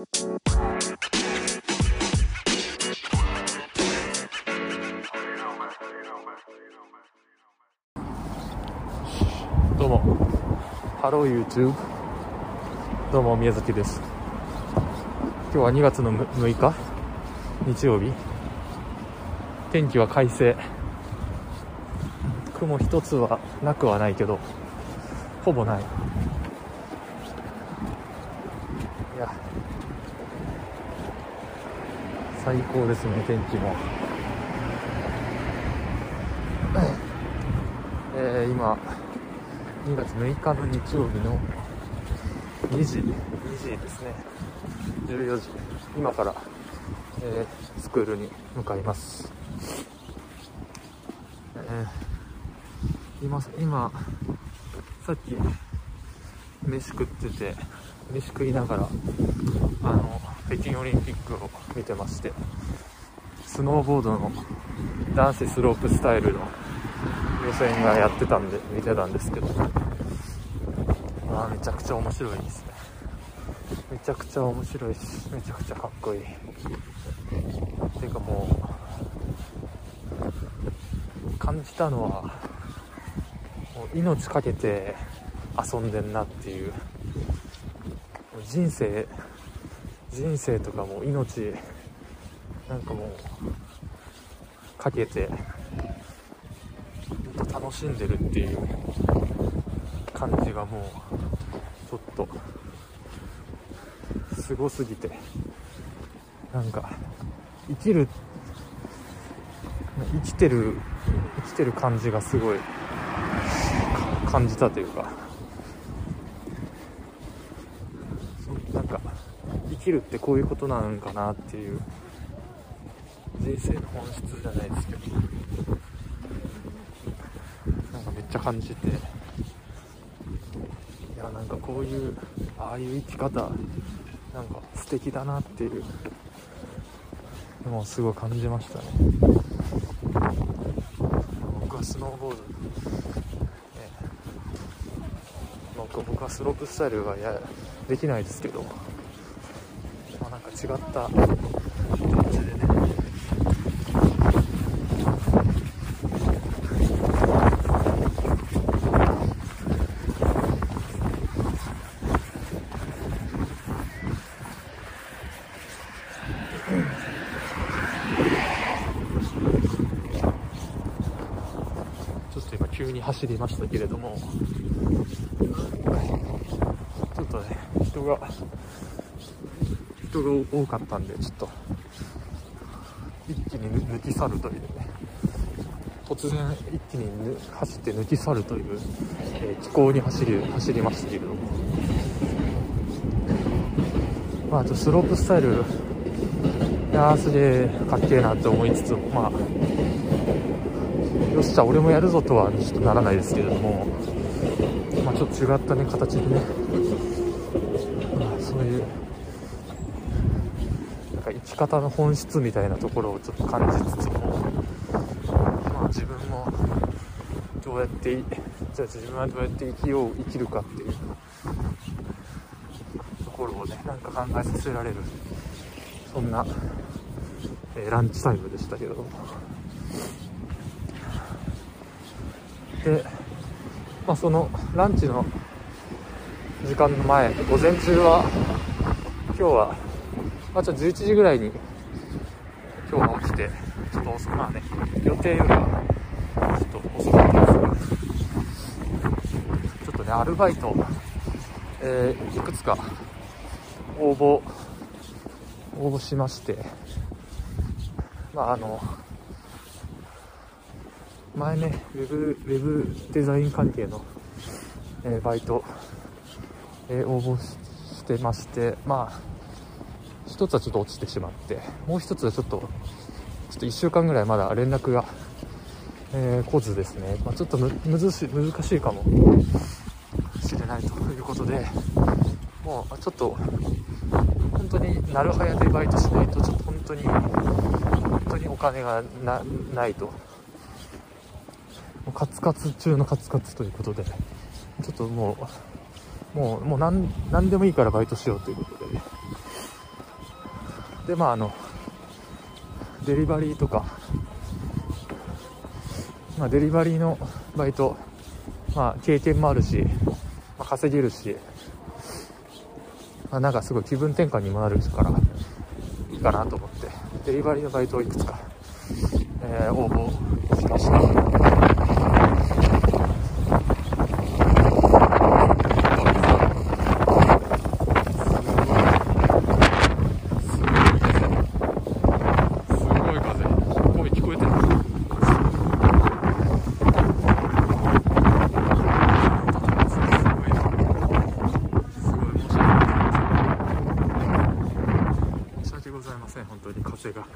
どうも、ハロー YouTube。どうも、宮崎です。今日は2月の6日、日曜日。天気は快晴。雲一つはなくはないけど、ほぼない。いや、最高ですね、天気も。えー、今、2月6日の日曜日の2時、2時ですね。14時。今から、えー、スクールに向かいます。えー、今、今、さっき、飯食ってて、飯食いながら、あの、北京オリンピックを見てまして、スノーボードの男子スロープスタイルの予選がやってたんで見てたんですけどまあめちゃくちゃ面白いですね。めちゃくちゃ面白いしめちゃくちゃかっこいい。ていうかもう感じたのはもう命かけて遊んでんなっていう人生人生とかも命なんかもうかけて楽しんでるっていう感じがもうちょっとすごすぎてなんか生きる生きてる生きてる感じがすごい感じたというかそなんか生きるってこういうことなんかなっていう。人生の本質じゃないですけど。なんかめっちゃ感じて。いやなんかこういうああいう生き方なんか素敵だなっていう。のをすごい感じましたね。僕はスノーボード、ね、僕僕はスロープスタイルがやできないですけど、違った。感じでねちょっと今急に走りましたけれども。ちょっとね人が人が多かったんでちょっと一気に抜き去るというね。突然一気に走って抜き去るという、えー気候に走り走りましたけれども。まあちょっとスロープスタイルいやーすげえかっけえなって思いつつもまあよっしゃ俺もやるぞとはちょっとならないですけれども。まあちょっと違ったね形でね、まあ、そういうか生き方の本質みたいなところをちょっと感じつつもまあ自分もどうやってじゃあ自分はどうやって生きよう生きるかっていうところをねなんか考えさせられる。そんな、えーランチタイムでしたけどで、まあ、そのランチの時間の前午前中は今日は、まあ、ちょっと11時ぐらいに今日は起きてちょっと遅くまあね予定よりはちょっと遅かったんです。がちょっとねアルバイト、えーいくつか応募応募しまして。まああの前ねウェブウェブデザイン関係の、えーバイト、えー応募してまして。まあ一つはちょっと落ちてしまってもう一つはちょっとちょっと1週間ぐらいまだ連絡が、えー来ずですね、まあ、ちょっとむむずし難しいかも。しれないということでもうちょっと本当になるはやでバイトしないとちょっと本当に本当にお金がなないと。もうカツカツ中のカツカツということでちょっともうもうもう何何でもいいからバイトしようということで、でまああのデリバリーとか、まあ、デリバリーのバイト、まあ、経験もあるし、まあ、稼げるし、まあ、なんかすごい気分転換にもなるからいいかなと思って。デリバリーのバイトをいくつか、えー応募しました。すごい風。声聞こえてる。すごい申し訳ない。申し訳ございません。本当に風が。こ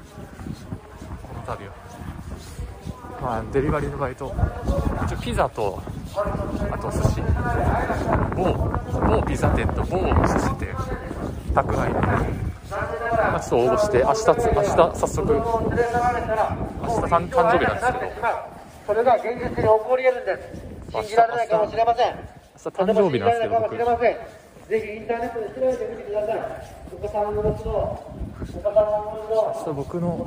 の度は。まあ、デリバリーのバイト。一応ピザと、あと寿司。某、某ピザ店と某寿司店。宅配で。まあ、ちょっと応募して、明日つ、明日早速、明日誕誕生日なんですけど、それが現実に起こり得るんです。信じられないかもしれません。明日誕生日なんですけど、僕。ぜひインターネットで調べてみてください。お子の、明日僕の、明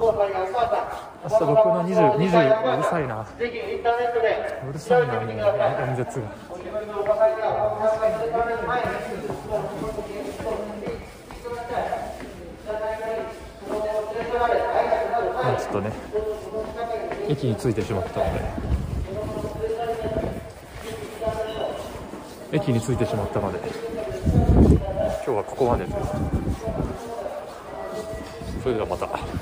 日僕の20 20うるさいな。うるさいな、演説が。ちょっとね、駅に着いてしまったので、駅に着いてしまったので、今日はここまでです。それではまた。